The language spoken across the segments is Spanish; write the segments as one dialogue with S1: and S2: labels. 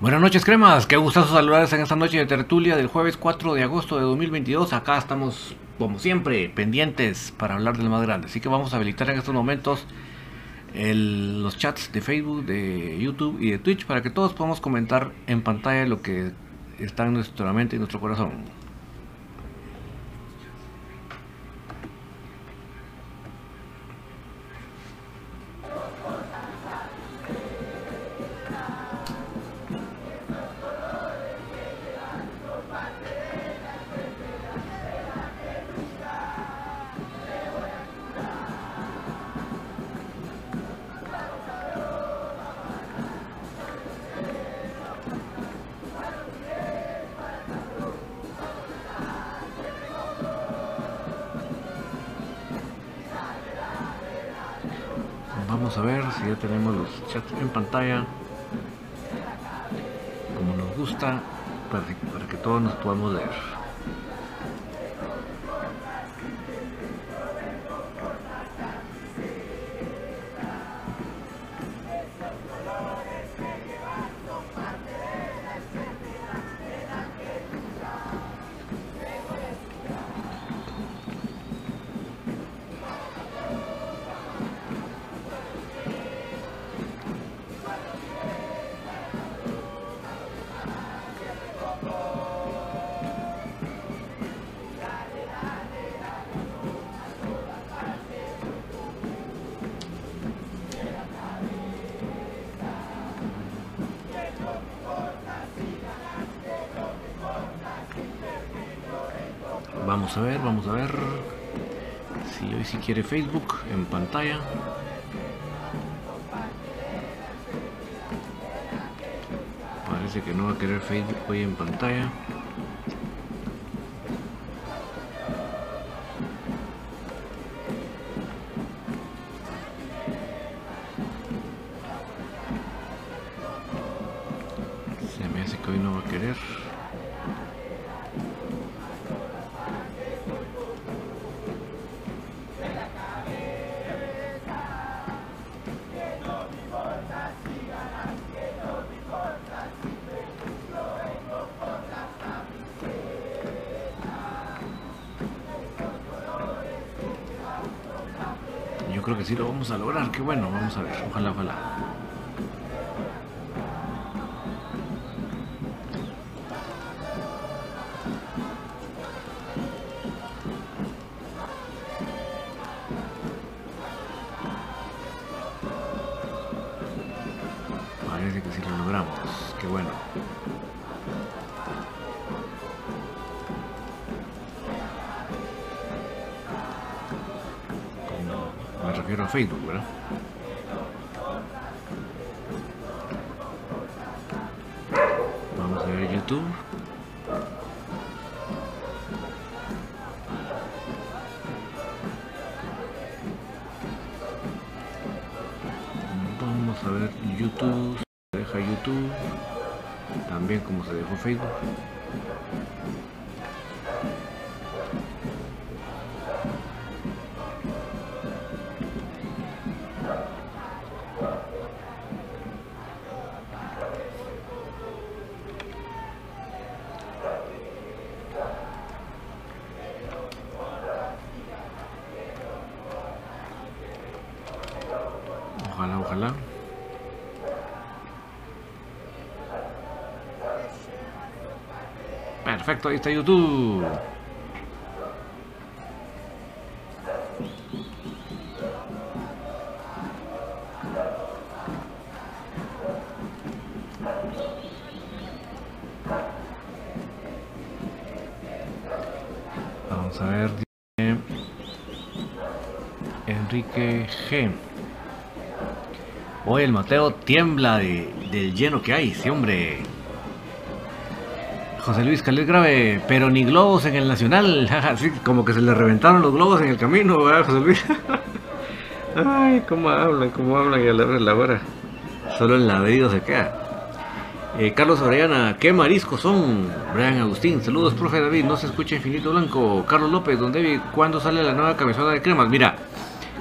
S1: Buenas noches, cremas. Qué gustazo saludarles en esta noche de tertulia del jueves 4 de agosto de 2022. Acá estamos, como siempre, pendientes para hablar del más grande. Así que vamos a habilitar en estos momentos el- los chats de Facebook, de YouTube y de Twitch para que todos podamos comentar en pantalla lo que está en nuestra mente y nuestro corazón. Vamos a ver si ya tenemos los chats en pantalla. Como nos gusta, para, para que todos nos podamos leer. Quiere Facebook en pantalla. Parece que no va a querer Facebook hoy en pantalla. Se me hace que hoy no va a querer. Lo vamos a lograr, qué bueno, vamos a ver, ojalá, ojalá. Perfecto, ahí está YouTube. Vamos a ver Enrique G. Hoy el Mateo tiembla de, del lleno que hay, sí hombre. José Luis Calés grave, pero ni globos en el Nacional. Así como que se le reventaron los globos en el camino, ¿verdad, José Luis? Ay, cómo hablan, cómo hablan y a la hora la hora. Solo el se queda. Eh, Carlos Orellana, ¿qué mariscos son? Brian Agustín, saludos, profe David, no se escucha Infinito Blanco. Carlos López, don David, ¿cuándo sale la nueva camisola de cremas? Mira,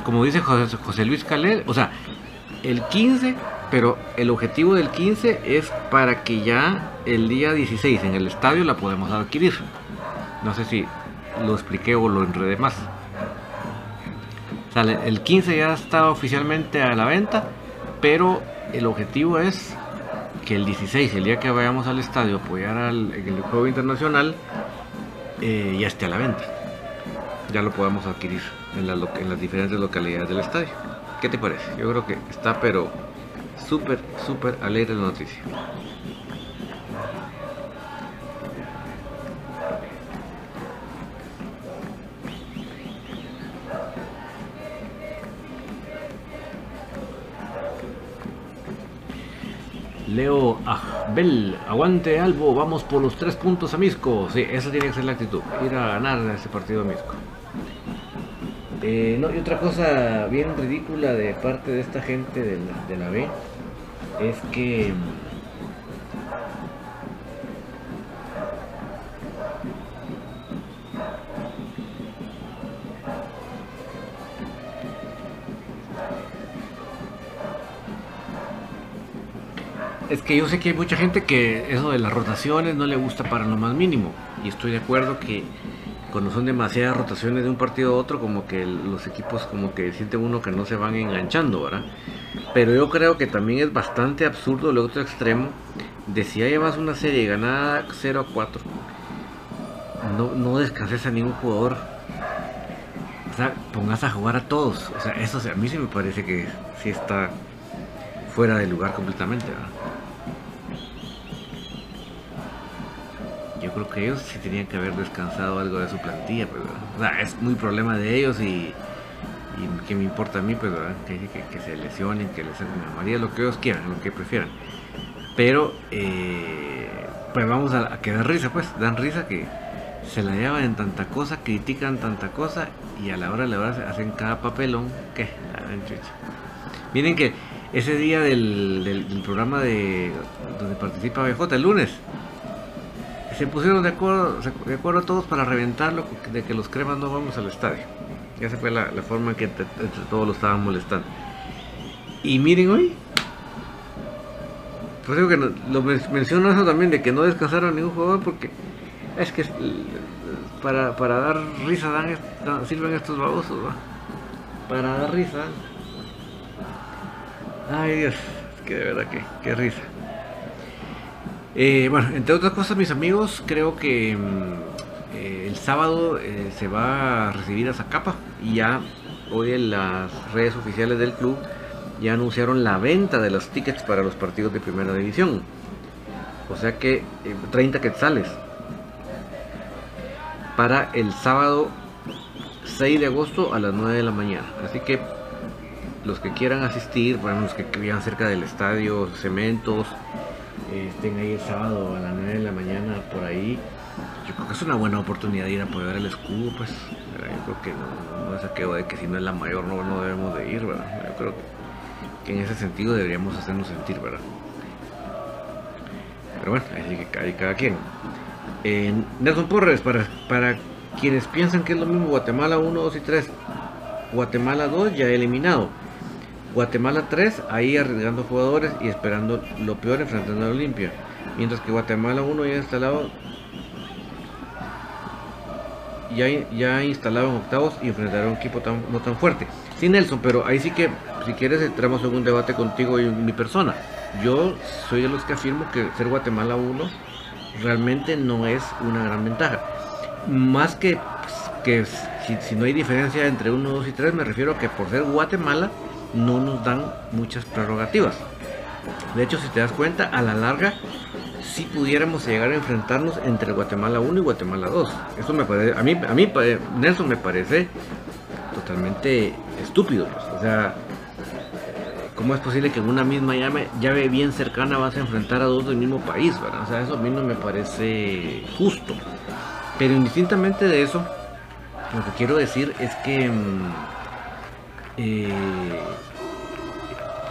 S1: como dice José, José Luis Calés, o sea, el 15 pero el objetivo del 15 es para que ya el día 16 en el estadio la podemos adquirir. No sé si lo expliqué o lo enredé más. el 15 ya está oficialmente a la venta, pero el objetivo es que el 16, el día que vayamos al estadio a apoyar al, el juego internacional, eh, ya esté a la venta. Ya lo podamos adquirir en, en las diferentes localidades del estadio. ¿Qué te parece? Yo creo que está, pero súper, súper alegre la noticia. Leo Ajbel, aguante Albo, vamos por los tres puntos a Misco. Sí, esa tiene que ser la actitud, ir a ganar ese partido a Misco. Eh, no, y otra cosa bien ridícula de parte de esta gente de la, de la B es que es que yo sé que hay mucha gente que eso de las rotaciones no le gusta para lo más mínimo y estoy de acuerdo que cuando son demasiadas rotaciones de un partido a otro, como que los equipos como que siente uno que no se van enganchando, ¿verdad? Pero yo creo que también es bastante absurdo el otro extremo de si ya llevas una serie ganada 0 a 4, no, no descanses a ningún jugador. O sea, pongas a jugar a todos. O sea, eso a mí sí me parece que sí está fuera de lugar completamente, ¿verdad? Ellos sí tenían que haber descansado algo de su plantilla, pues, o sea, es muy problema de ellos y, que me importa a mí, pues, Que, se lesionen, que les saquen María, lo que ellos quieran, lo que prefieran. Pero, eh, pues vamos a, dar risa, pues, dan risa que se la llevan en tanta cosa, critican tanta cosa y a la hora de la hora hacen cada papelón que Miren que ese día del, del programa de donde participa BJ el lunes, se pusieron de acuerdo, de acuerdo todos para reventarlo de que los cremas no vamos al estadio. Esa fue la, forma en que entre, todos lo estaban molestando. Y miren hoy, pues digo que lo menciono eso también de que no descansaron ningún jugador porque es que para, dar risa dan, sirven estos babosos, Para dar risa. Ay Dios, que de verdad que, que risa. Eh, bueno, entre otras cosas, mis amigos, creo que mm, eh, el sábado eh, se va a recibir a Zacapa y ya hoy en las redes oficiales del club ya anunciaron la venta de los tickets para los partidos de primera división. O sea que 30 quetzales para el sábado 6 de agosto a las 9 de la mañana. Así que los que quieran asistir, bueno, los que vivan cerca del estadio, cementos, estén ahí el sábado a las 9 de la mañana por ahí, yo creo que es una buena oportunidad de ir a apoyar el escudo, pues yo creo que no, es aquello de que si no es la mayor no, no debemos de ir, ¿verdad? Yo creo que, en ese sentido deberíamos hacernos sentir, ¿verdad? Pero bueno, ahí, hay cada quien. Nelson Porres, para, para quienes piensan que es lo mismo Guatemala 1, 2 y 3, Guatemala 2 ya eliminado. Guatemala 3, ahí arriesgando jugadores y esperando lo peor enfrentando a Olimpia. Mientras que Guatemala 1 ya instalado ya, ya instalado en octavos y enfrentará un equipo tan, no tan fuerte. Sí, Nelson, pero ahí sí que, si quieres, entramos en un debate contigo y mi persona. Yo soy de los que afirmo que ser Guatemala 1 realmente no es una gran ventaja. Más que, pues, que si, si no hay diferencia entre 1, 2 y 3, me refiero a que por ser Guatemala no nos dan muchas prerrogativas. De hecho, si te das cuenta, a la larga si pudiéramos llegar a enfrentarnos entre Guatemala 1 y Guatemala 2. Eso me parece, a mí, a mí Nelson me parece totalmente estúpido. Pues. O sea, ¿cómo es posible que en una misma llave, llave bien cercana vas a enfrentar a dos del mismo país? ¿verdad? O sea, eso a mí no me parece justo. Pero indistintamente de eso, lo que quiero decir es que... Mm, eh,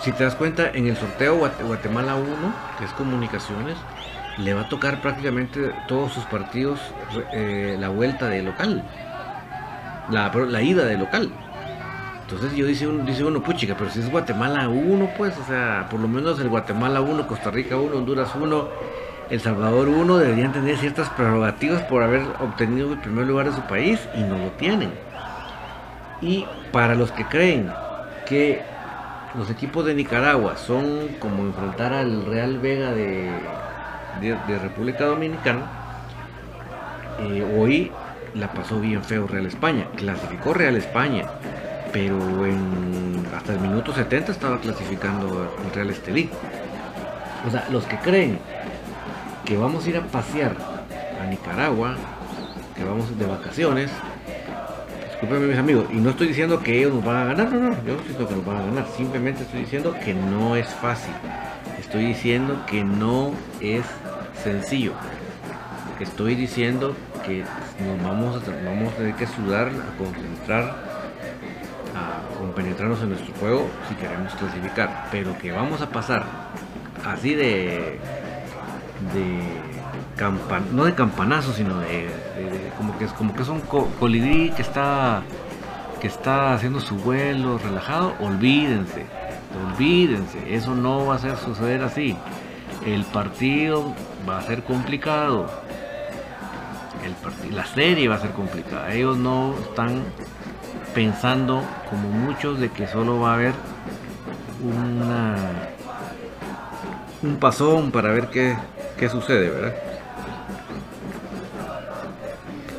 S1: si te das cuenta, en el sorteo Guatemala 1, que es comunicaciones, le va a tocar prácticamente todos sus partidos eh, la vuelta de local, la, ida de local. Entonces yo dice uno, dice uno, puchica, pero si es Guatemala 1, pues, o sea, por lo menos el Guatemala 1, Costa Rica 1, Honduras 1, El Salvador 1 deberían tener ciertas prerrogativas por haber obtenido el primer lugar de su país y no lo tienen. Y para los que creen que los equipos de Nicaragua son como enfrentar al Real Vega de, de, República Dominicana. Eh, hoy la pasó bien feo Real España. Clasificó Real España, pero hasta el minuto 70 estaba clasificando el Real Estelí. O sea, los que creen que vamos a ir a pasear a Nicaragua, que vamos de vacaciones, discúlpenme mis amigos, y no estoy diciendo que ellos nos van a ganar, no, no, yo no estoy diciendo que nos van a ganar, simplemente estoy diciendo que no es fácil, estoy diciendo que no es sencillo, estoy diciendo que nos vamos a, vamos a tener que sudar, a concentrar, a compenetrarnos en nuestro juego si queremos clasificar, pero que vamos a pasar así de de no de campanazo, sino de, como que es como que es un colibrí que está que está haciendo su vuelo relajado, olvídense, olvídense, eso no va a ser suceder así. El partido va a ser complicado. El la serie va a ser complicada. Ellos no están pensando como muchos de que solo va a haber una un pasón para ver qué, qué sucede, ¿verdad?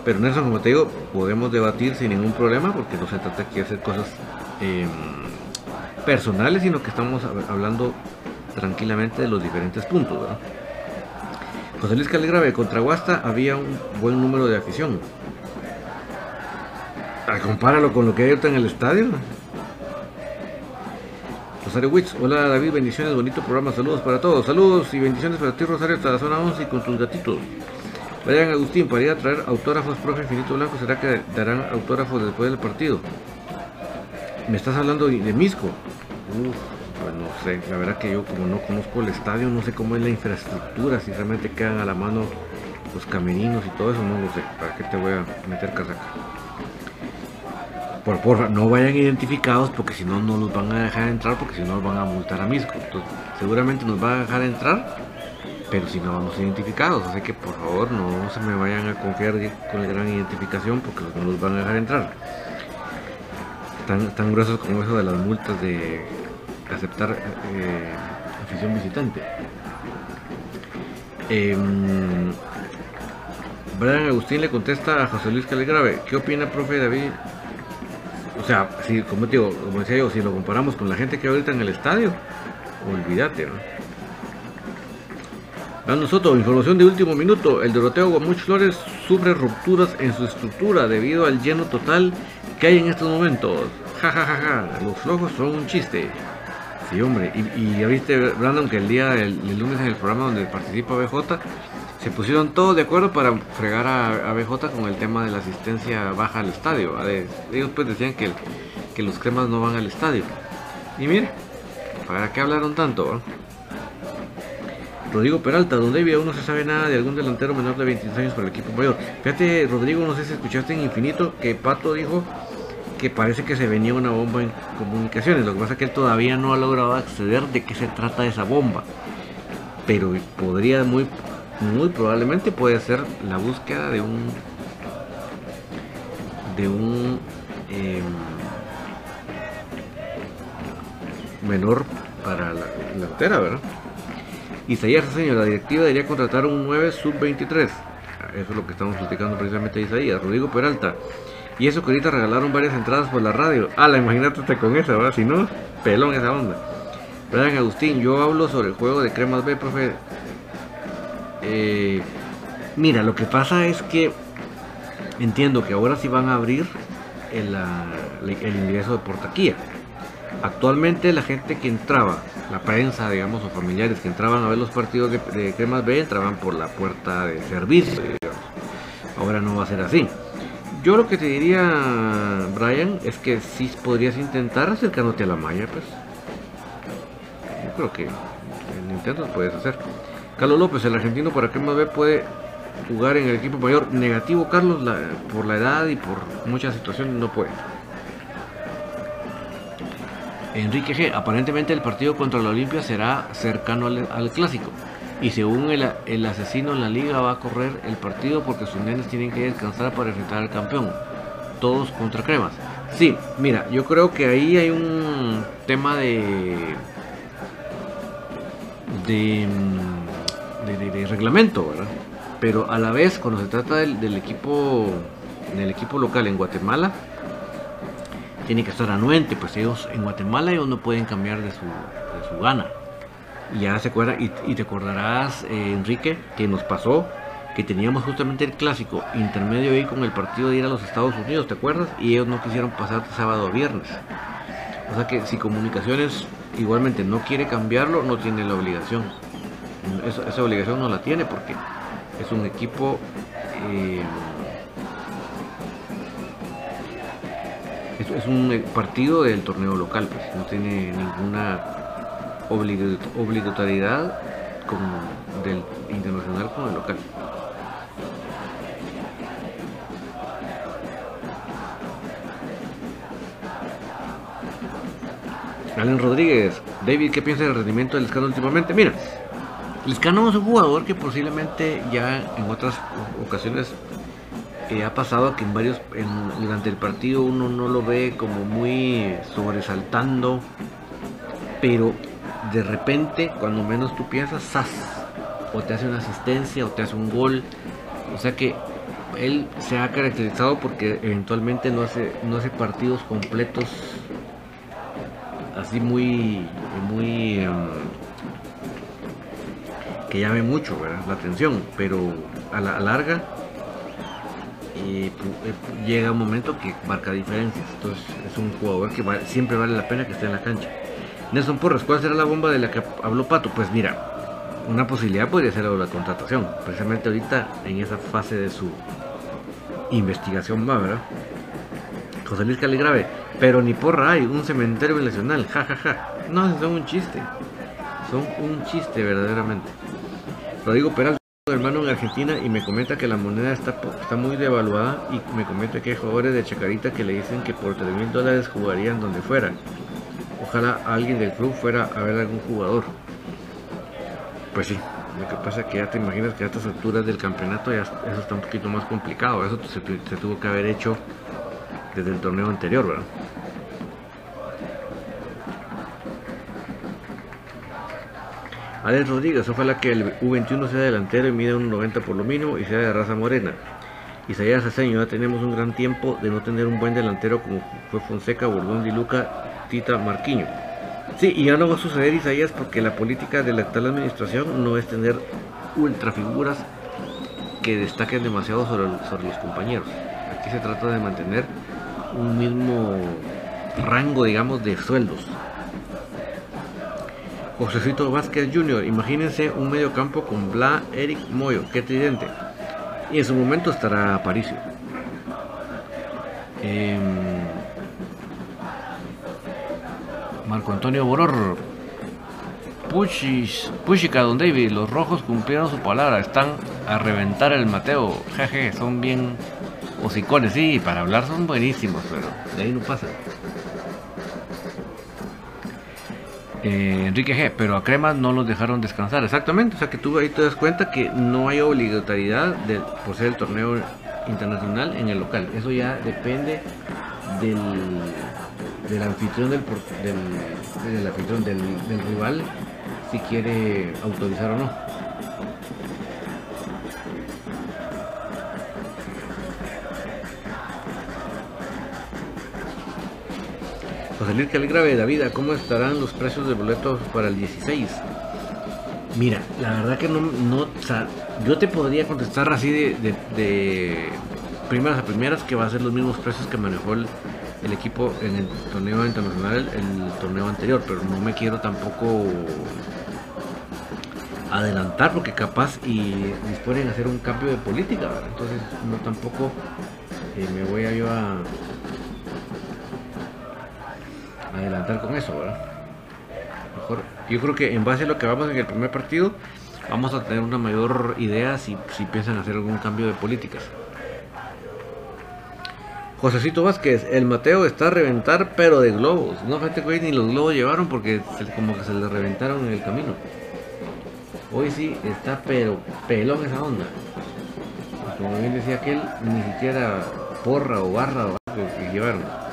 S1: Pero Nelson, como te digo, podemos debatir sin ningún problema porque no se trata aquí de hacer cosas em, personales, sino que estamos hablando tranquilamente de los diferentes puntos. José Luis Caligrave, contra Guasta había un buen número de afición. Ah, compáralo con lo que hay ahorita en el estadio. Rosario Witz, hola David, bendiciones, bonito programa, saludos para todos, saludos y bendiciones para ti Rosario hasta la zona 11 y con tus gatitos. Vayan Agustín, para ir a traer autógrafos, profe Infinito Blanco, ¿será que darán autógrafos después del partido? ¿Me estás hablando de Misco? Uf, pues no sé, la verdad que yo como no conozco el estadio, no sé cómo es la infraestructura, si realmente quedan a la mano los camerinos y todo eso, no lo sé, ¿para qué te voy a meter casaca? Por porfa, no vayan identificados porque si no, no los van a dejar entrar porque si no, los van a multar a Misco. Entonces, seguramente nos va a dejar entrar pero si no vamos identificados, así que por favor no se me vayan a confiar con la gran identificación porque no los van a dejar entrar. Tan, tan gruesos como eso de las multas de aceptar eh, afición visitante. Eh, Brian Agustín le contesta a José Luis Caligrave, ¿qué opina profe David? O sea, si, como, digo, como decía yo, si lo comparamos con la gente que ahorita en el estadio, olvídate, ¿no? A nosotros, información de último minuto. El Doroteo Guamuch Flores sufre rupturas en su estructura debido al lleno total que hay en estos momentos. Ja, ja, ja, ja. Los flojos son un chiste. Sí, hombre. Y, ya viste, Brandon, que el día del, lunes en el programa donde participa BJ, se pusieron todos de acuerdo para fregar a, BJ con el tema de la asistencia baja al estadio. ellos pues decían que, que los cremas no van al estadio. Y mire, ¿para qué hablaron tanto? Rodrigo Peralta, donde aún no se sabe nada de algún delantero menor de 23 años para el equipo mayor. Fíjate, Rodrigo, no sé si escuchaste en Infinito que Pato dijo que parece que se venía una bomba en comunicaciones. Lo que pasa es que él todavía no ha logrado acceder de qué se trata esa bomba. Pero podría muy, muy probablemente puede ser la búsqueda de un de un em, menor para la delantera, ¿verdad? Isaías Señor, la directiva debería contratar un 9 sub-23. Eso es lo que estamos platicando precisamente Isaías. Rodrigo Peralta. Y eso que ahorita regalaron varias entradas por la radio. Ah, la imagínate con esa, ¿verdad? Si no, pelón esa onda. Brian Agustín, yo hablo sobre el juego de Cremas B, profe. Eh, mira, lo que pasa es que entiendo que ahora sí van a abrir el, el ingreso de portaquía. Actualmente la gente que entraba, la prensa, digamos, o familiares que entraban a ver los partidos de, Cremas B, entraban por la puerta de servicio, Ahora no va a ser así. Yo lo que te diría, Brian, es que si podrías intentar acercándote a la malla, pues. Yo creo que el intento lo puedes hacer. Carlos López, el argentino para Cremas B puede jugar en el equipo mayor. Negativo, Carlos, por la edad y por muchas situaciones no puede. Enrique G. Aparentemente el partido contra la Olimpia será cercano al, clásico. Y según el, asesino en la liga va a correr el partido porque sus nenes tienen que descansar para enfrentar al campeón. Todos contra cremas. Sí, mira, yo creo que ahí hay un tema de. de. reglamento, ¿verdad? Pero a la vez, cuando se trata del, del equipo. del equipo local en Guatemala tiene que estar anuente, pues ellos en Guatemala ellos no pueden cambiar de su, de su gana. Y ya se acuerda, y, te acordarás, eh, Enrique, que nos pasó que teníamos justamente el clásico intermedio ahí con el partido de ir a los Estados Unidos, ¿te acuerdas? Y ellos no quisieron pasar sábado a viernes. O sea que si comunicaciones igualmente no quiere cambiarlo, no tiene la obligación. esa obligación no la tiene porque es un equipo eh, es, un eh, partido del torneo local, pues no tiene ninguna obligatoriedad como del internacional con el local. Allen Rodríguez, David, ¿qué piensa del rendimiento del Escano últimamente? Mira, el Escano es un jugador que posiblemente ya en otras ocasiones eh, ha pasado que en varios durante el partido uno no lo ve como muy sobresaltando pero de repente cuando menos tú piensas ¡zas! o te hace una asistencia o te hace un gol o sea que él se ha caracterizado porque eventualmente no hace no hace partidos completos así muy muy em, que llame mucho la atención pero a la larga eh, llega un momento que marca diferencias. Entonces es un jugador que siempre vale la pena que esté en la cancha. Nelson Porras, ¿cuál será la bomba de la que habló Pato? Pues mira, una posibilidad podría ser la contratación. Precisamente ahorita en esa fase de su investigación va, ¿verdad? José Luis Caligrave, pero ni porra hay, un cementerio nacional, jajaja. Ja. No, son un chiste. Son un chiste verdaderamente. Rodrigo Peralta hermano en Argentina y me comenta que la moneda está, muy devaluada y me comenta que hay jugadores de Chacarita que le dicen que por 3 mil dólares jugarían donde fuera. Ojalá alguien del club fuera a ver algún jugador. Pues sí, lo que pasa es que ya te imaginas que a estas alturas del campeonato ya eso está un poquito más complicado. Eso se tuvo que haber hecho desde el torneo anterior, ¿verdad? Alex Rodríguez, ojalá que el U21 sea delantero y mide un 90 por lo mínimo y sea de raza morena. Isaías Aceño, ya tenemos un gran tiempo de no tener un buen delantero como fue Fonseca, Borbón, y Luca, Tita, Marquiño. Sí, y ya no va a suceder Isaías porque la política de la actual administración no es tener ultrafiguras que destaquen demasiado sobre, sobre los compañeros. Aquí se trata de mantener un mismo rango, digamos, de sueldos. Josecito Vázquez Jr., imagínense un medio campo con Bla, Eric Moyo, qué tridente. Y en su momento estará Aparicio. Em, Marco Antonio Boror. Puchica, Don David, los rojos cumplieron su palabra, están a reventar el Mateo. Jeje, son bien hocicones, sí, para hablar son buenísimos, pero de ahí no pasa. Eh, Enrique G, pero a Cremas no los dejaron descansar. Exactamente, o sea que tú ahí te das cuenta que no hay obligatoriedad de, por ser el torneo internacional en el local. Eso ya depende del, del anfitrión del, del, anfitrión del, del rival si quiere autorizar o no. José Luis de David, ¿cómo estarán los precios de boletos para el 16? Mira, la verdad que no, no o sea, yo te podría contestar así de, primeras a primeras que va a ser los mismos precios que manejó el, equipo en el torneo internacional, el torneo anterior, pero no me quiero tampoco adelantar porque capaz y disponen a hacer un cambio de política, entonces no tampoco eh, me voy a yo a adelantar con eso, ¿verdad? Mejor, yo creo que en base a lo que vamos en el primer partido, vamos a tener una mayor idea si, si piensan hacer algún cambio de políticas. Josecito Vázquez, el Mateo está a reventar, pero de globos. No, fíjate que ni los globos llevaron porque como que se le reventaron en el camino. Hoy sí está, pero pelón esa onda. Como bien decía aquel, ni siquiera porra o barra o algo que llevaron.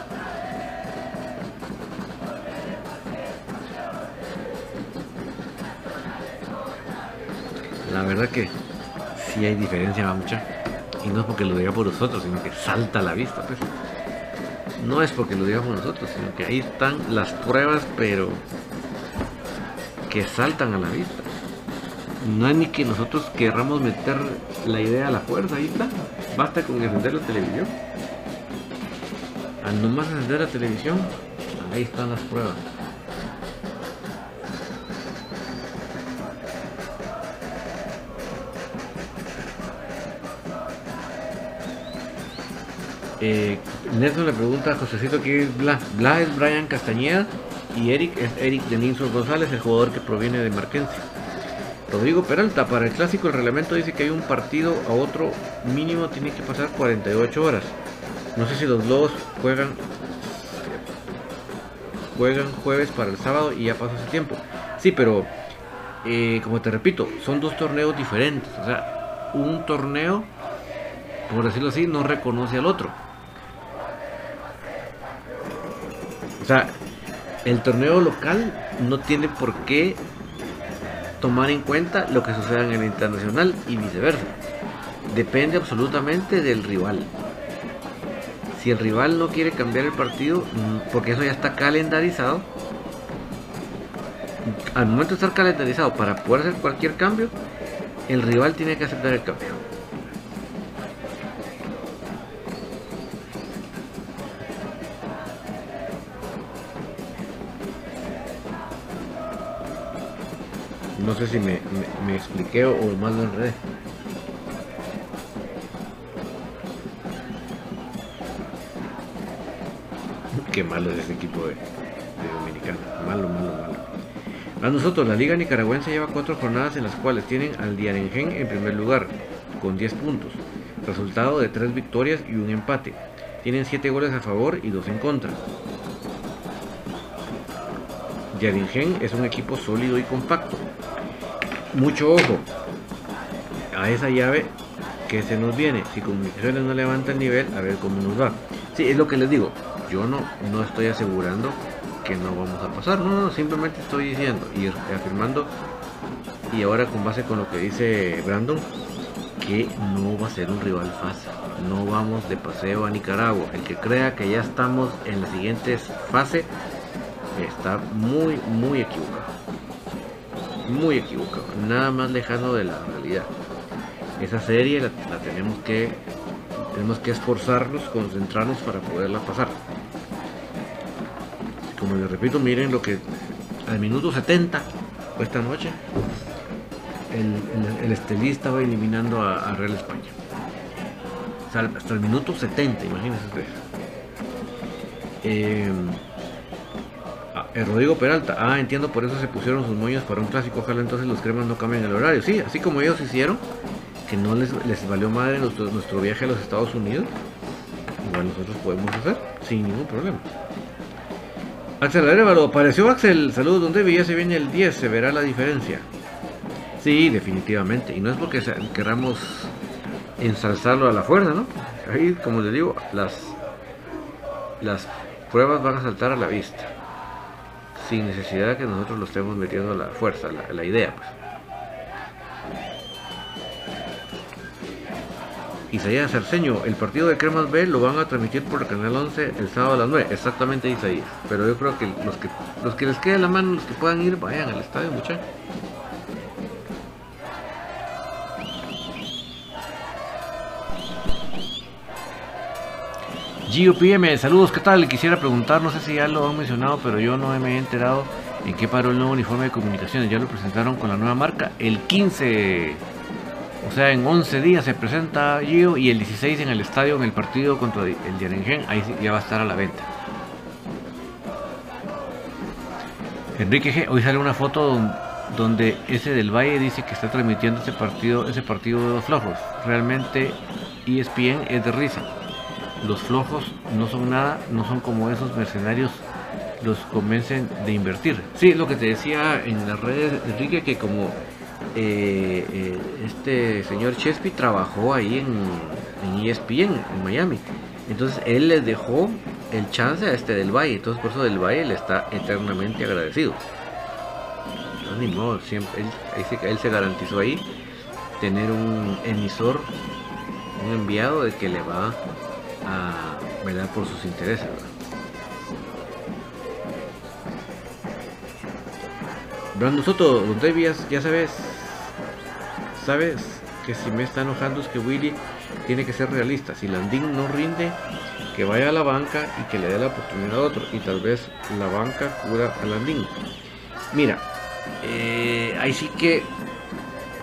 S1: La verdad que sí hay diferencia, mucha. Y no es porque lo diga por nosotros, sino que salta a la vista, pues. No es porque lo diga por nosotros, sino que ahí están las pruebas, pero que saltan a la vista. No es ni que nosotros querramos meter la idea a la fuerza, ahí está. Basta con encender la televisión. Al nomás encender la televisión, ahí están las pruebas. Eh, Nelson le pregunta a Josecito quién es Bla. Bla es Brian Castañeda y Eric es Eric Denilson González, el jugador que proviene de Marquense. Rodrigo Peralta, para el clásico el reglamento dice que hay un partido a otro mínimo tiene que pasar 48 horas. No sé si los Lobos juegan juegan jueves para el sábado y ya pasó ese tiempo. Sí, pero eh, como te repito, son dos torneos diferentes. O sea, un torneo, por decirlo así, no reconoce al otro. O sea, el torneo local no tiene por qué tomar en cuenta lo que suceda en el internacional y viceversa. Depende absolutamente del rival. Si el rival no quiere cambiar el partido, mm, porque eso ya está calendarizado, al momento de estar calendarizado para poder hacer cualquier cambio, el rival tiene que aceptar el cambio. No sé si me, expliqué o más lo enredé. Qué malo es ese equipo de, Dominicana. Malo, malo, malo. A nosotros, la Liga Nicaragüense lleva cuatro jornadas en las cuales tienen al Diarengen en primer lugar, con 10 puntos. Resultado de tres victorias y un empate. Tienen 7 goles a favor y 2 en contra. Diaringen es un equipo sólido y compacto, mucho ojo a esa llave que se nos viene. Si Comunicaciones no levanta el nivel, a ver cómo nos va. Sí, es lo que les digo. Yo no, no estoy asegurando que no vamos a pasar. No, no, simplemente estoy diciendo y afirmando. Y ahora con base con lo que dice Brandon, que no va a ser un rival fácil. No vamos de paseo a Nicaragua. El que crea que ya estamos en la siguiente fase está muy, muy equivocado muy equivocado, nada más lejano de la realidad. Esa serie la, tenemos que tenemos que esforzarnos, concentrarnos para poderla pasar. Como les repito, miren lo que al minuto 70 esta noche el, estelista va eliminando a, Real España. hasta el minuto 70, imagínense ustedes. Eh, el Rodrigo Peralta, ah, entiendo, por eso se pusieron sus moños para un clásico. Ojalá entonces los cremas no cambien el horario. Sí, así como ellos hicieron, que no les, les valió madre nuestro, nuestro viaje a los Estados Unidos, igual nosotros podemos hacer sin ningún problema. Axel Arevalo, apareció Axel, saludos, donde ya se viene el 10, se verá la diferencia. Sí, definitivamente, y no es porque queramos ensalzarlo a la fuerza, ¿no? Ahí, como les digo, las, las pruebas van a saltar a la vista sin necesidad que nosotros lo estemos metiendo a la fuerza, la, la idea. Pues. Isaías Cerceño, el partido de Cremas B lo van a transmitir por el canal 11 el sábado a las 9, exactamente Isaías. Pero yo creo que los que los que les quede la mano, los que puedan ir, vayan al estadio, muchachos. Gio PM, saludos, ¿qué tal? Quisiera preguntar, no sé si ya lo han mencionado, pero yo no me he enterado en qué paró el nuevo uniforme de comunicaciones. Ya lo presentaron con la nueva marca el 15, o sea, en 11 días se presenta Gio y el 16 en el estadio en el partido contra el Yarengen, ahí ya va a estar a la venta. Enrique G, hoy sale una foto donde ese del Valle dice que está transmitiendo ese partido, ese partido de los flojos. Realmente ESPN es de risa. Los flojos no son nada, no son como esos mercenarios los convencen de invertir. Sí, lo que te decía en las redes, Enrique, que como eh, eh, este señor Chespi trabajó ahí en, en ESPN, en Miami. Entonces él les dejó el chance a este del Valle. Entonces por eso del Valle le está eternamente agradecido. No, ni modo, siempre, él, se garantizó ahí tener un emisor, un enviado de que le va a velar por sus intereses. Brando Soto, don Debias, ya sabes, sabes que si me está enojando es que Willy tiene que ser realista. Si Landín no rinde, que vaya a la banca y que le dé la oportunidad a otro. Y tal vez la banca cura a Landín. Mira, eh, ahí sí que,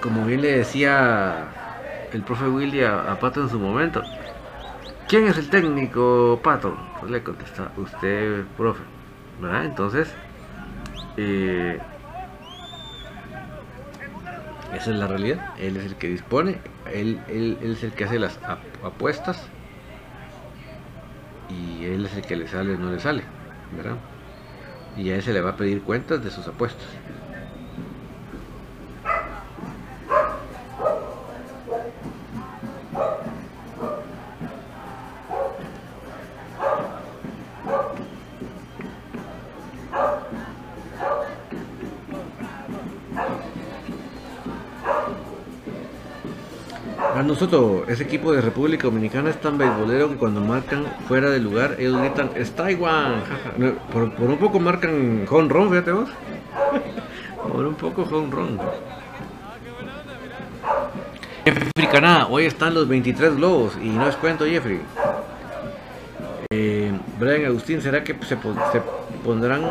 S1: como bien le decía el profe Willy a, Pato en su momento, ¿quién es el técnico, Pato? Pues le contesta, usted, profe. Entonces, eh, esa es la realidad. Él es el que dispone, él, él es el que hace las apuestas y él es el que le sale o no le sale, ¿verdad? Y a él se le va a pedir cuentas de sus apuestas. Nosotros, ese equipo de República Dominicana es tan beisbolero que cuando marcan fuera de lugar, ellos gritan, es Taiwan. Por, un poco marcan home run, fíjate vos. por un poco home run. Jeffrey Caná, hoy están los 23 globos y no es cuento Jeffrey. Eh, Brian Agustín, ¿será que se, pondrán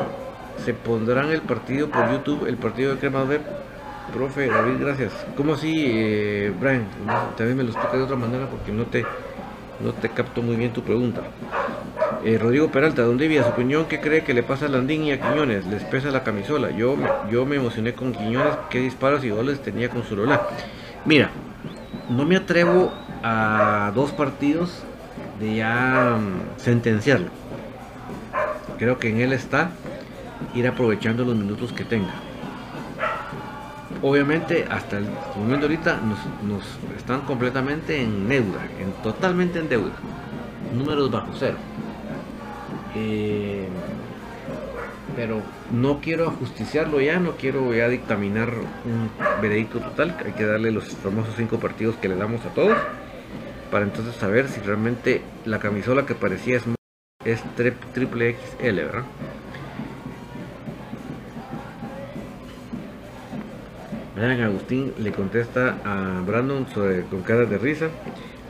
S1: se pondrán el partido por YouTube, el partido de Crema Web? Profe David, gracias. ¿Cómo así, eh, Brian? También me lo explica de otra manera porque no te, no te capto muy bien tu pregunta. Eh, Rodrigo Peralta, ¿dónde vive su opinión? ¿Qué cree que le pasa a Landín y a Quiñones? Les pesa la camisola. Yo, yo me emocioné con Quiñones. ¿Qué disparos y goles tenía con su rola? Mira, no me atrevo a dos partidos de ya mm, sentenciarlo. Creo que en él está ir aprovechando los minutos que tenga obviamente hasta el momento ahorita nos, están completamente en deuda, en, totalmente en deuda. Números bajo cero. Eh, pero no quiero ajusticiarlo ya, no quiero ya dictaminar un veredicto total, hay que darle los famosos cinco partidos que le damos a todos, para entonces saber si realmente la camisola que parecía es, es triple XL, ¿verdad? Brian Agustín le contesta a Brandon con cara de risa.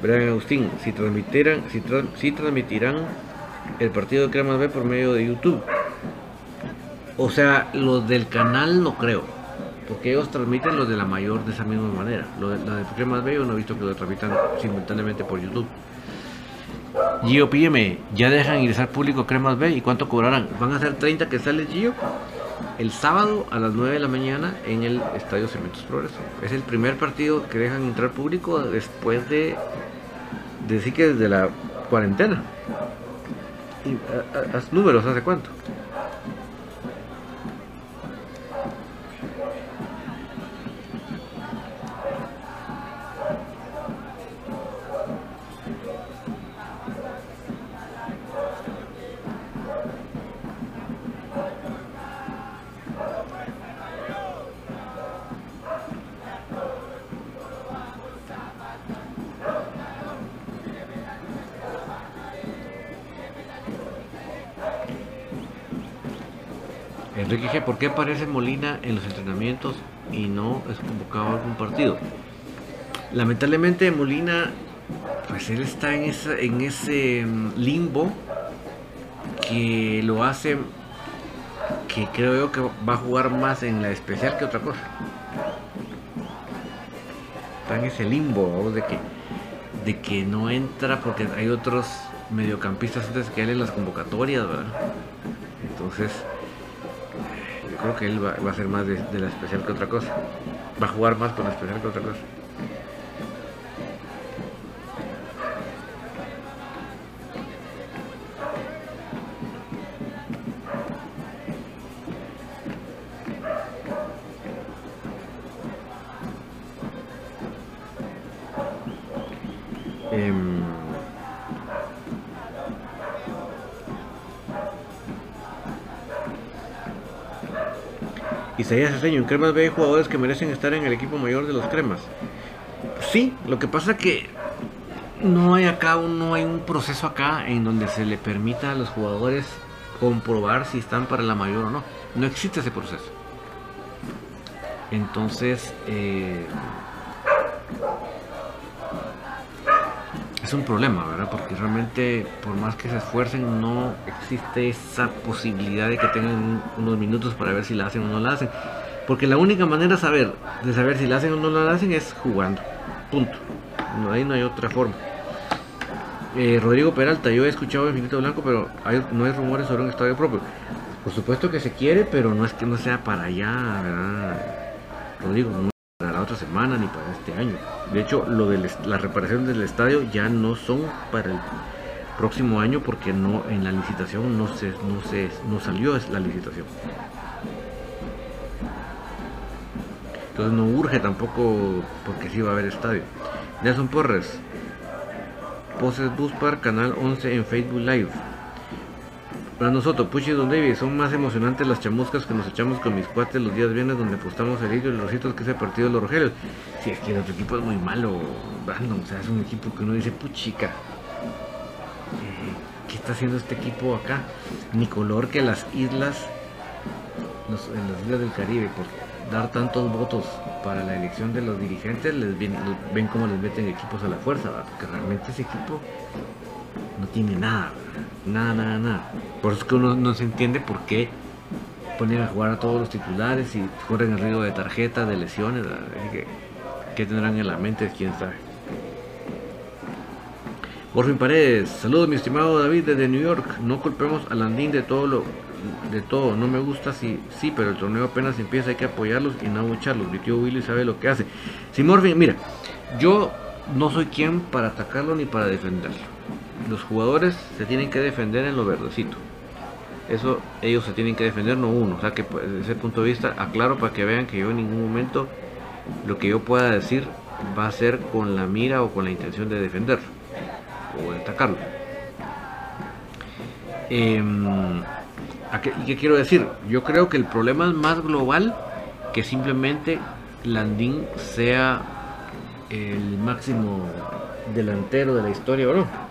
S1: Brian Agustín, si transmitieran, si, transmitirán el partido de Cremas B por medio de YouTube. O sea, los del canal no creo. Porque ellos transmiten los de la mayor de esa misma manera. Lo de, la de Cremas B yo no he visto que lo transmitan simultáneamente por YouTube. Gio PM, ya dejan ingresar público Cremas B y cuánto cobrarán. ¿Van a ser 30 que sale Gio? El sábado a las 9 de la mañana en el Estadio Cementos Progreso. Es el primer partido que dejan entrar público después de, decir que desde la cuarentena. Y, haz números, ¿hace cuánto? ¿Por qué aparece Molina en los entrenamientos y no es convocado a algún partido? Lamentablemente Molina pues él está en, ese mm, limbo que lo hace que creo que va a jugar más en la especial que otra cosa. Está en ese limbo de que de que no entra porque hay otros mediocampistas antes que él en las convocatorias, ¿verdad? Entonces, creo que él va, a ser más de, de la especial que otra cosa. Va a jugar más con la especial que otra cosa. Isaías en Cremas ve jugadores que merecen estar en el equipo mayor de los Cremas. Sí, lo que pasa que no hay acá, no hay un proceso acá en donde se le permita a los jugadores comprobar si están para la mayor o no. No existe ese proceso. Entonces, eh, es un problema, ¿verdad? Porque realmente, por más que se esfuercen, no existe esa posibilidad de que tengan unos minutos para ver si la hacen o no la hacen. Porque la única manera de saber, de saber si la hacen o no la hacen es jugando. Punto. No, ahí no hay otra forma. Eh, Rodrigo Peralta, yo he escuchado Infinito Blanco, pero no hay rumores sobre un estadio propio. Por supuesto que se quiere, pero no es que no sea para allá, ¿verdad? Rodrigo, no para la otra semana ni para este año. De hecho, lo de la reparación del estadio ya no son para el próximo año porque no en la licitación no se no se no salió la licitación. Entonces no urge tampoco porque sí va a haber estadio. Nelson Porres. Poses Buspar, canal 11 en Facebook Live. Para nosotros, Puchi Don David, son más emocionantes las chamuscas que nos echamos con mis cuates los días viernes donde apostamos el hilo y los rositos que ese partido de los Rogelios. Si es que otro equipo es muy malo, Brandon, o sea, es un equipo que uno dice, puchica, eh, ¿qué está haciendo este equipo acá? Ni color que las islas, en las islas del Caribe, por dar tantos votos para la elección de los dirigentes, les ven, ven cómo les meten equipos a la fuerza, porque realmente ese equipo no tiene nada. Nada, nada, nada. Por eso es que uno no se entiende por qué ponen a jugar a todos los titulares y corren el riesgo de tarjetas, de lesiones. Que, tendrán en la mente? ¿Quién sabe? fin Paredes, saludos mi estimado David desde New York. No culpemos a Landín de todo lo de todo. No me gusta si sí, pero el torneo apenas empieza, hay que apoyarlos y no abucharlos. Mi tío Willy sabe lo que hace. Si Morfin, mira, yo no soy quien para atacarlo ni para defenderlo los jugadores se tienen que defender en lo verdecito. Eso ellos se tienen que defender, no uno. O sea que pues, desde ese punto de vista aclaro para que vean que yo en ningún momento lo que yo pueda decir va a ser con la mira o con la intención de defenderlo o de atacarlo. Em, ¿Y qué quiero decir? Yo creo que el problema es más global que simplemente Landín sea el máximo delantero de la historia o no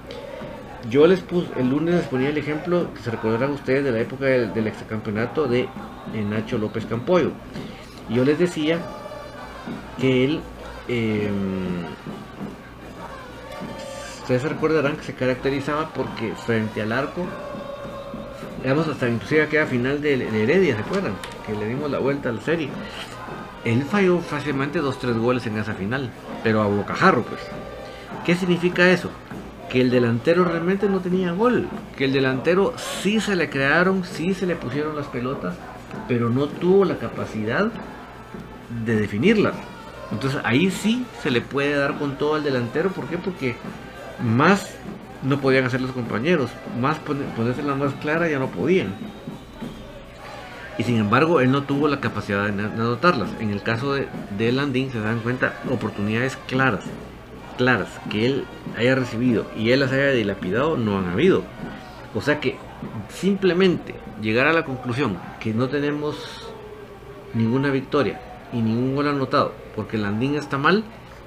S1: yo les puse, el lunes les ponía el ejemplo, que se recordarán ustedes de la época del, del exacampeonato de Nacho López Campoyo. Yo les decía que él, eh, ustedes se recordarán que se caracterizaba porque frente al arco, digamos hasta inclusive aquella final de, de Heredia, ¿se acuerdan? Que le dimos la vuelta a la serie. Él falló fácilmente dos, tres goles en esa final, pero a bocajarro pues. ¿Qué significa eso? Que el delantero realmente no tenía gol, que el delantero sí se le crearon, sí se le pusieron las pelotas, pero no tuvo la capacidad de definirlas. Entonces ahí sí se le puede dar con todo al delantero, ¿por qué? Porque más no podían hacer los compañeros, más ponerse la más clara ya no podían. Y sin embargo, él no tuvo la capacidad de anotarlas. En el caso de, de Landín, se dan cuenta, oportunidades claras claras que él haya recibido y él las haya dilapidado no han habido. O sea que simplemente llegar a la conclusión que no tenemos ninguna victoria y ningún gol anotado porque Landín está mal,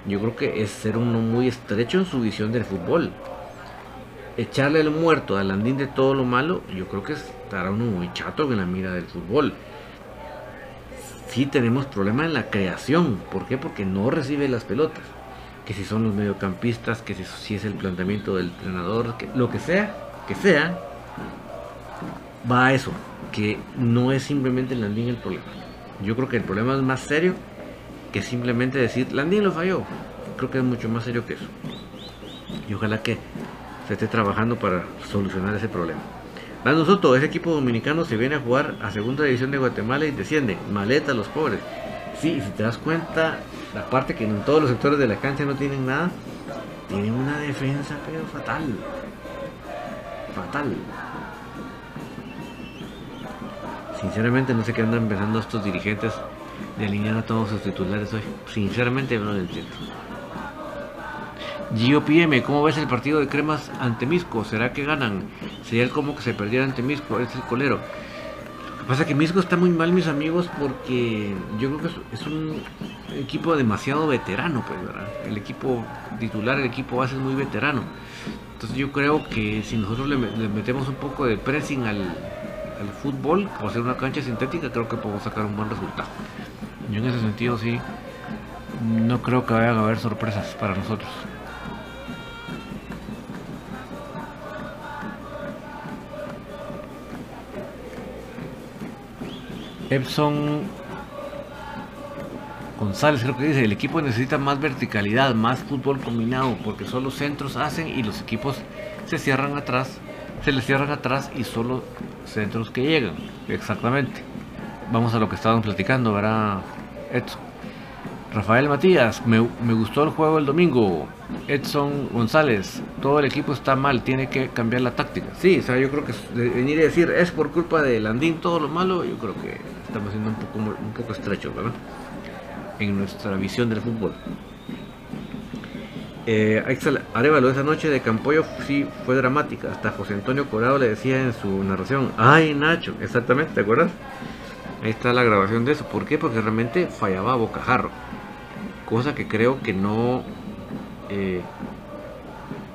S1: yo creo que es ser uno muy estrecho en su visión del fútbol. Echarle el muerto a Landín de todo lo malo, yo creo que estará uno muy chato en la mira del fútbol. Si tenemos problema en la creación, ¿por qué? Porque no recibe las pelotas que si son los mediocampistas, que si, es el planteamiento del entrenador, lo que sea, que sea, va a eso, que no es simplemente Landín el problema. Yo creo que el problema es más serio que simplemente decir Landín lo falló. Creo que es mucho más serio que eso. Y ojalá que se esté trabajando para solucionar ese problema. Dando Soto, ese equipo dominicano se viene a jugar a segunda división de Guatemala y desciende. Maleta los pobres. Sí, si te das cuenta, la parte que en todos los sectores de la cancha no tienen nada, tienen una defensa pero fatal. Fatal. Sinceramente no sé qué andan empezando estos dirigentes de alinear a todos sus titulares hoy. Sinceramente no lo entiendo. Gio PM, ¿cómo ves el partido de Cremas ante Misco? ¿Será que ganan? Sería el como que se perdiera ante Misco, es el colero. Pasa que Misco está muy mal, mis amigos, porque yo creo que es un equipo demasiado veterano, pues, ¿verdad? El equipo titular, el equipo base es muy veterano. Entonces yo creo que si nosotros le, metemos un poco de pressing al, al fútbol, por ser una cancha sintética, creo que podemos sacar un buen resultado. Yo en ese sentido sí, no creo que vayan a haber sorpresas para nosotros. Epson González creo que dice, el equipo necesita más verticalidad, más fútbol combinado, porque solo centros hacen y los equipos se cierran atrás, se les cierran atrás y solo centros que llegan. Exactamente. Vamos a lo que estaban platicando, ¿verdad? Edson. Rafael Matías, me, me, gustó el juego el domingo. Edson González, todo el equipo está mal, tiene que cambiar la táctica. Sí, o sea, yo creo que venir a decir es por culpa de Landín todo lo malo, yo creo que estamos siendo un poco, un poco estrechos, ¿verdad? En nuestra visión del fútbol. Eh, Arevalo, esa noche de Campoyo sí fue dramática. Hasta José Antonio Corado le decía en su narración, ay Nacho, exactamente, ¿te acuerdas? Ahí está la grabación de eso. ¿Por qué? Porque realmente fallaba a bocajarro. Cosa que creo que no... Eh,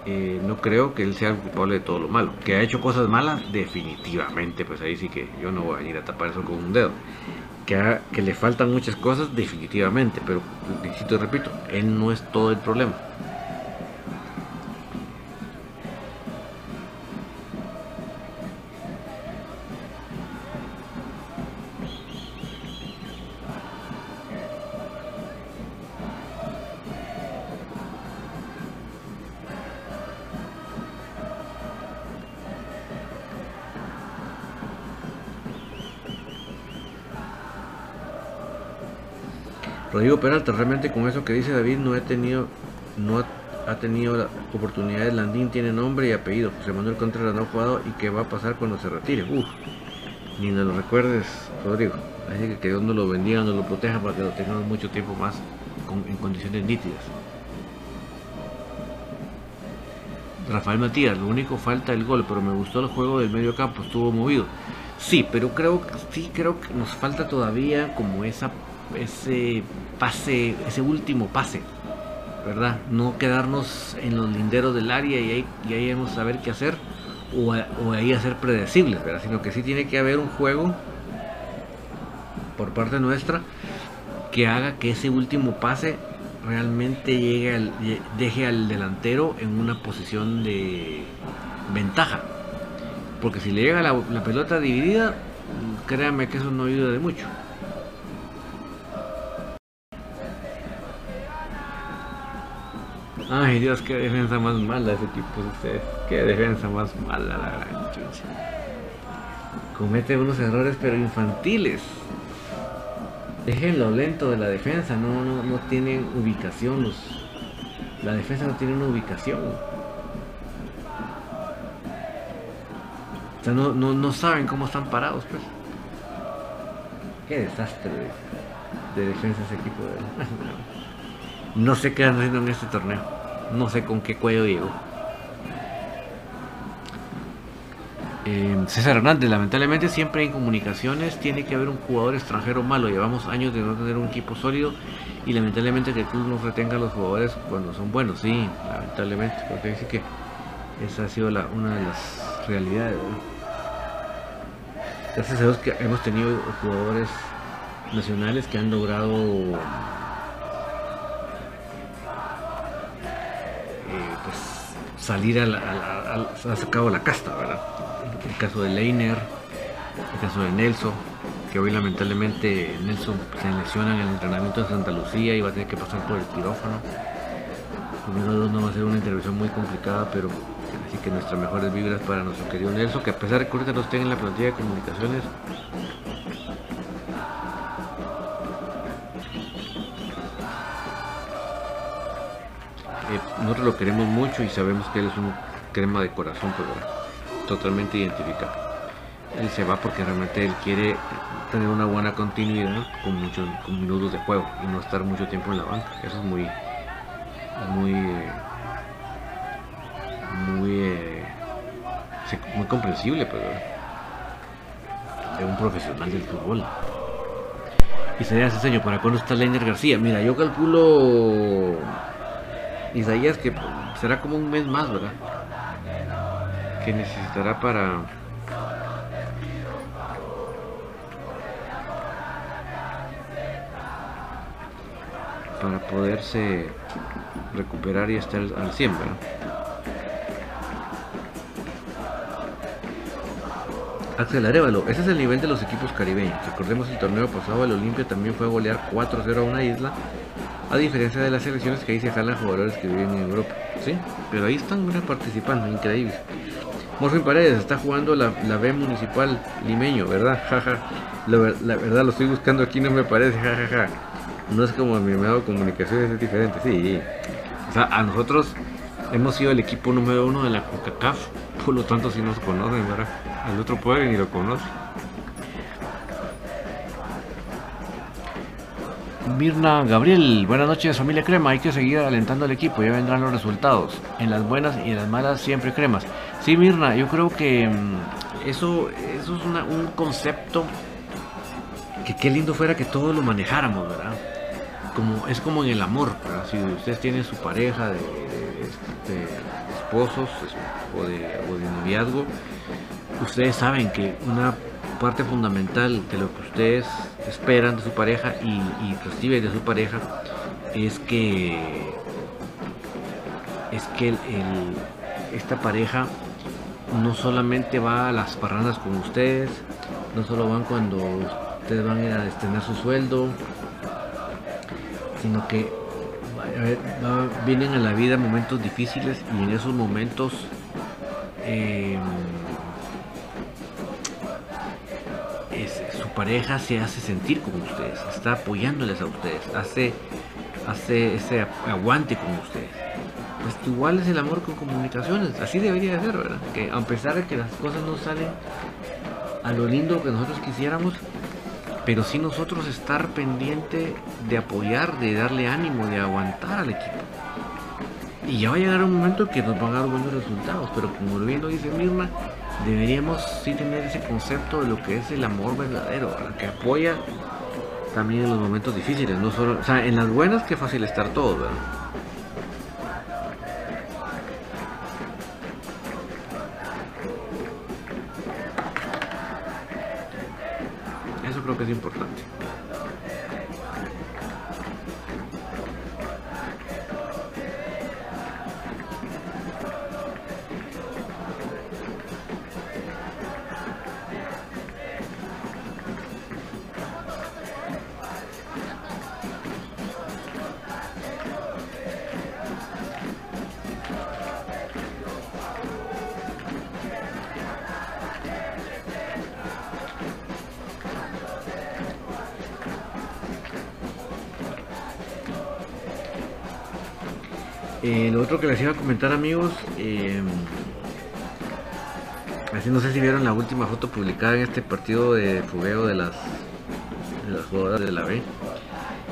S1: eh, no creo que él sea el culpable de todo lo malo. Que ha hecho cosas malas, definitivamente, pues ahí sí que yo no voy a venir a tapar eso con un dedo. Que, que le faltan muchas cosas, definitivamente, pero, repito, él no es todo el problema. Rodrigo Peralta, realmente con eso que dice David no he tenido, no ha tenido oportunidades. Landín tiene nombre y apellido. José Manuel Contreras no ha jugado y qué va a pasar cuando se retire. Uf, ni nos lo recuerdes, Rodrigo. Así que que Dios nos lo bendiga, nos lo proteja para que lo tengamos mucho tiempo más en condiciones nítidas. Rafael Matías, lo único falta el gol, pero me gustó el juego del medio campo, estuvo movido. Sí, pero creo sí creo que nos falta todavía como esa ese pase, ese último pase, ¿verdad? No quedarnos en los linderos del área y ahí, y ahí vamos a ver qué hacer o, o ahí hacer predecibles, ¿verdad? Sino que sí tiene que haber un juego por parte nuestra que haga que ese último pase realmente llegue al, deje al delantero en una posición de ventaja. Porque si le llega la, la pelota dividida, créanme que eso no ayuda de mucho. Ay Dios, qué defensa más mala ese equipo ustedes. Qué defensa más mala la gran chucha. Comete unos errores pero infantiles. Déjenlo lento de la defensa, no, no, no tienen ubicación los. La defensa no tiene una ubicación. O sea, no, no, no saben cómo están parados, pues. Qué desastre de, de defensa ese equipo de No sé qué han haciendo en este torneo. No sé con qué cuello llegó. Eh, César Hernández, lamentablemente siempre en comunicaciones tiene que haber un jugador extranjero malo. Llevamos años de no tener un equipo sólido y lamentablemente que el club no retenga a los jugadores cuando son buenos. Sí, lamentablemente, porque dice que esa ha sido la, una de las realidades. Gracias a Dios que hemos tenido jugadores nacionales que han logrado salir al, ha sacado la casta, ¿verdad? El caso de Leiner, el caso de Nelson, que hoy lamentablemente Nelson se lesiona en el entrenamiento de Santa Lucía y va a tener que pasar por el quirófano. Número no va a ser una intervención muy complicada, pero así que nuestras mejores vibras para nuestro querido Nelson, que a pesar de que ahorita no estén en la plantilla de comunicaciones, nosotros lo queremos mucho y sabemos que él es un crema de corazón, pero totalmente identificado. Él se va porque realmente él quiere tener una buena continuidad con muchos minutos de juego y no estar mucho tiempo en la banca. Eso es muy, muy, muy, eh, muy comprensible, pero de un profesional del fútbol. Y sería ese señor, ¿para cuándo está Leiner García? Mira, yo calculo Isaías que será como un mes más, ¿verdad? Que necesitará para para poderse recuperar y estar al 100, ¿verdad? Axel ese es el nivel de los equipos caribeños. Recordemos el torneo pasado, el Olimpia también fue a golear 4-0 a una isla, a diferencia de las selecciones que ahí se jalan jugadores que viven en Europa. Sí, pero ahí están participando, increíble. Morfin Paredes está jugando la, B municipal limeño, ¿verdad? Jaja. La, la, verdad lo estoy buscando aquí, no me parece, jajaja no es como mi medio de comunicaciones, es diferente, sí. O sea, a nosotros hemos sido el equipo número uno de la CONCACAF, por lo tanto si nos conocen, ¿verdad? Al otro pueblo ni lo conoce. Mirna Gabriel, buenas noches familia Crema, hay que seguir alentando al equipo, ya vendrán los resultados. En las buenas y en las malas siempre cremas. Sí, Mirna, yo creo que mm, eso, eso es un concepto que qué lindo fuera que todos lo manejáramos, ¿verdad? como es como en el amor, si ustedes tienen su pareja de, esposos o de, noviazgo, ustedes saben que una parte fundamental de lo que ustedes esperan de su pareja y, reciben de su pareja es que es que esta pareja no solamente va a las parrandas con ustedes, no solo van cuando ustedes van a destinar su sueldo, sino que vienen a la vida momentos difíciles y en esos momentos em, pareja se hace sentir como ustedes, está apoyándoles a ustedes, hace, hace ese aguante con ustedes. Pues igual es el amor con comunicaciones, así debería ser, ¿verdad? Que a pesar de que las cosas no salen a lo lindo que nosotros quisiéramos, pero sí nosotros estar pendiente de apoyar, de darle ánimo, de aguantar al equipo. Y ya va a llegar un momento que nos van a dar buenos resultados, pero como bien lo dice Mirna, deberíamos sí tener ese concepto de lo que es el amor verdadero, que apoya también en los momentos difíciles, no solo, o sea, en las buenas que fácil estar todo, ¿verdad? creo que es importante. Amigos, eh, así no sé si vieron la última foto publicada en este partido de fogueo de las, las jugadoras de la B.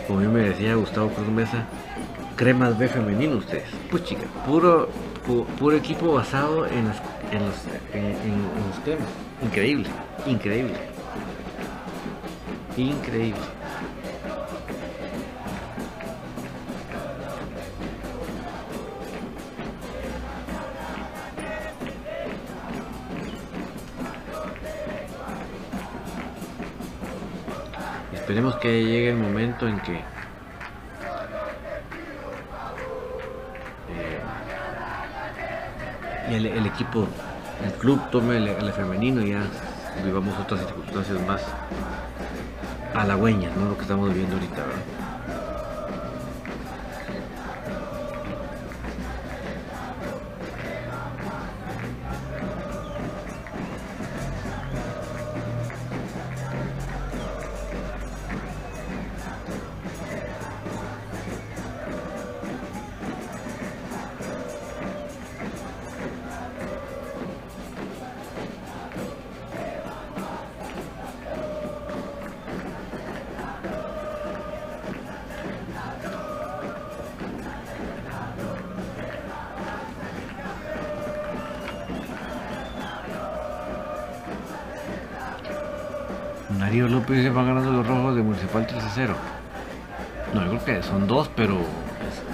S1: Como yo me decía Gustavo Cruz Mesa, cremas B femenino ustedes. Pues chica, puro, puro equipo basado en, los, en, los, en los cremas. Increíble, increíble. Increíble. Que llegue el momento en que eh, el, equipo, el club tome el, femenino y ya vivamos otras circunstancias más halagüeñas, ¿no? Lo que estamos viviendo ahorita.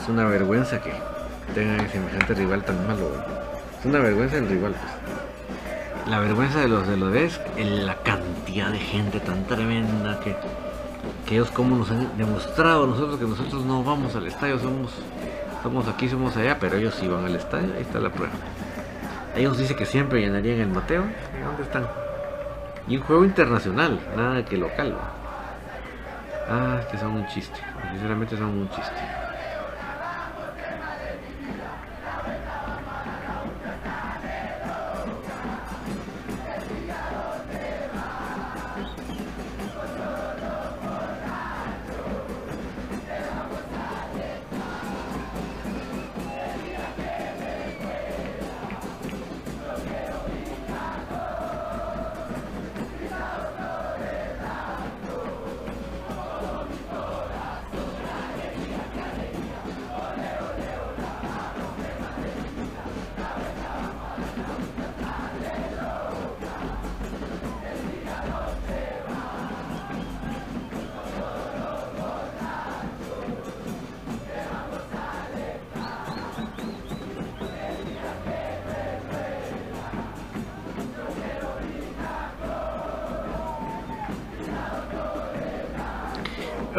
S1: Una vergüenza que tengan semejante rival tan malo. Es una vergüenza el rival. pues. La vergüenza de los de los es la cantidad de gente tan tremenda que, que ellos como nos han demostrado nosotros que nosotros no vamos al estadio, somos, somos aquí, somos allá, pero ellos sí van al estadio, ahí está la prueba. Ellos dicen que siempre llenarían el Mateo, ¿y ¿dónde están? Y un juego internacional, nada que local. ¿no? Ah, que son un chiste. Sinceramente son un chiste.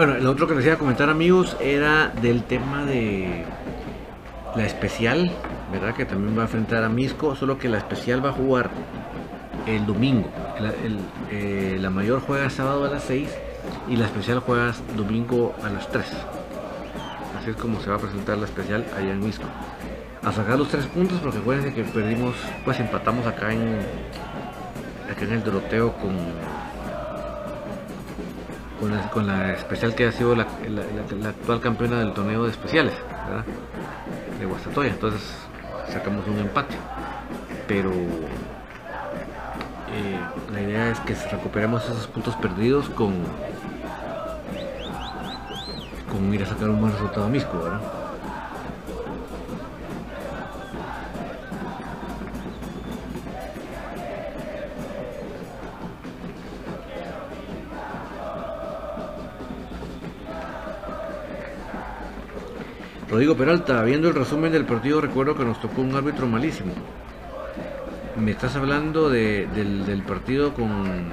S1: Bueno, lo otro que les iba a comentar amigos era del tema de la especial, ¿verdad? Que también va a enfrentar a Misco, solo que la especial va a jugar el domingo. La, el- eh, mayor juega sábado a las 6 y la especial juega domingo a las 3. Así es como se va a presentar la especial allá en Misco. A sacar los tres puntos porque acuérdense que perdimos, pues empatamos acá en, acá en el Doroteo con con la, especial que ha sido la actual campeona del torneo de especiales, ¿verdad? De Guastatoya. Entonces sacamos un empate. Pero eh, la idea es que recuperemos esos puntos perdidos con, con ir a sacar un buen resultado a Misco, ¿verdad? Rodrigo Peralta, viendo el resumen del partido, recuerdo que nos tocó un árbitro malísimo. ¿Me estás hablando de- del, partido con,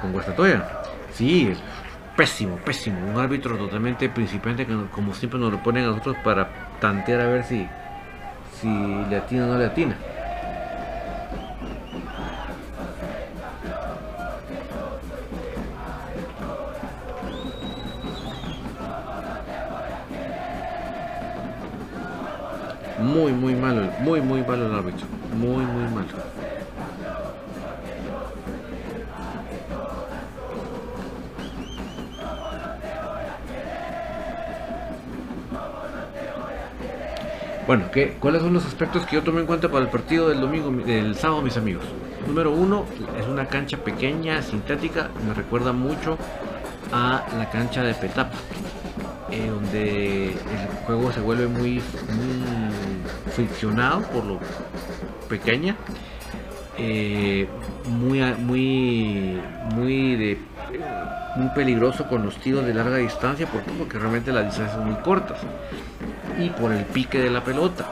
S1: con Guastatoya? Sí, pésimo, pésimo. Un árbitro totalmente principiante, que como siempre nos lo ponen a nosotros para tantear a ver si, si le atina o no le Bueno, ¿qué, ¿cuáles son los aspectos que yo tomé en cuenta para el partido del domingo, del sábado, mis amigos? Número uno, es una cancha pequeña, sintética, me recuerda mucho a la cancha de Petapa, eh, donde el juego se vuelve muy, muy friccionado por lo pequeña, eh, muy, muy, muy de muy peligroso con los tiros de larga distancia, ¿por porque realmente las distancias son muy cortas y por el pique de la pelota.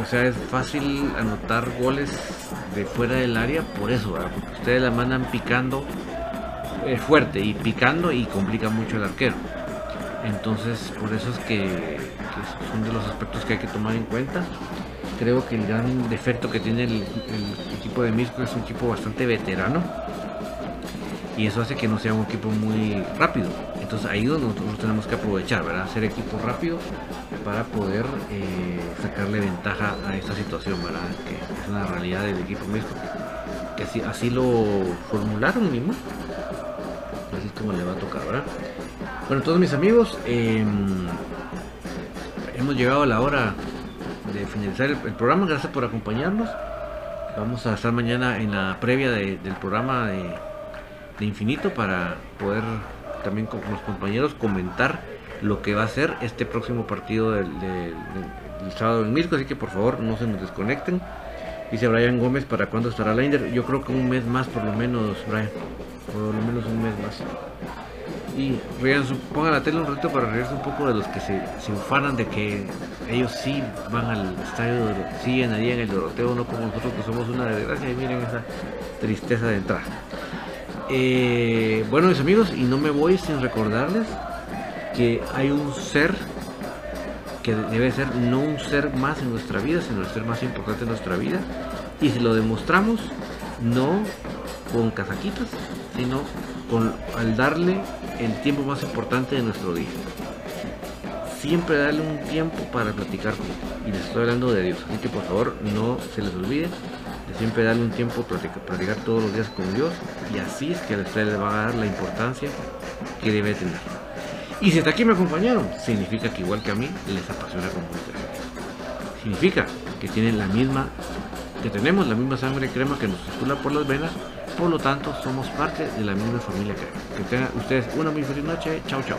S1: O sea, es fácil anotar goles de fuera del área por eso, porque ustedes la mandan picando eh, fuerte y picando y complica mucho el arquero. Entonces, por eso es que, que son de los aspectos que hay que tomar en cuenta. creo que el gran defecto que tiene el, equipo de Misco es un equipo bastante veterano y eso hace que no sea un equipo muy rápido. Entonces ahí donde nosotros tenemos que aprovechar, ¿verdad? Hacer equipo rápido para poder eh, sacarle ventaja a esta situación, ¿verdad? Que es una realidad del equipo Misco. Que así, así lo formularon mismo. Así es como le va a tocar, ¿verdad? Bueno, todos mis amigos, em, hemos llegado a la hora de finalizar el, programa. Gracias por acompañarnos. Vamos a estar mañana en la previa del programa de, Infinito para poder también con los compañeros comentar lo que va a ser este próximo partido del, sábado en Mirko. Así que por favor no se nos desconecten. Dice Brian Gómez, ¿para cuándo estará Linder? Yo creo que un mes más por lo menos, Brian. Por lo menos un mes más. Y pongan la tele un rato para reírse un poco de los que se, se ufanan de que ellos sí van al estadio, siguen allí en el Doroteo, no como nosotros que somos una desgracia. Y miren esa tristeza de entrar. Eh, bueno, mis amigos, y no me voy sin recordarles que hay un ser que debe ser no un ser más en nuestra vida, sino el ser más importante en nuestra vida. Y si lo demostramos, no con casaquitas, sino con, al darle el tiempo más importante de nuestro día. Siempre darle un tiempo para platicar Y les estoy hablando de Dios. Así que por favor no se les olvide siempre darle un tiempo para platicar, todos los días con Dios. Y así es que a ustedes les va a dar la importancia que debe tener. Y si hasta aquí me acompañaron, significa que igual que a mí les apasiona como ustedes. Significa que tienen la misma, que tenemos la misma sangre crema que nos circula por las venas por lo tanto somos parte de la misma familia que, que tengan ustedes una muy feliz noche. Chao, chao.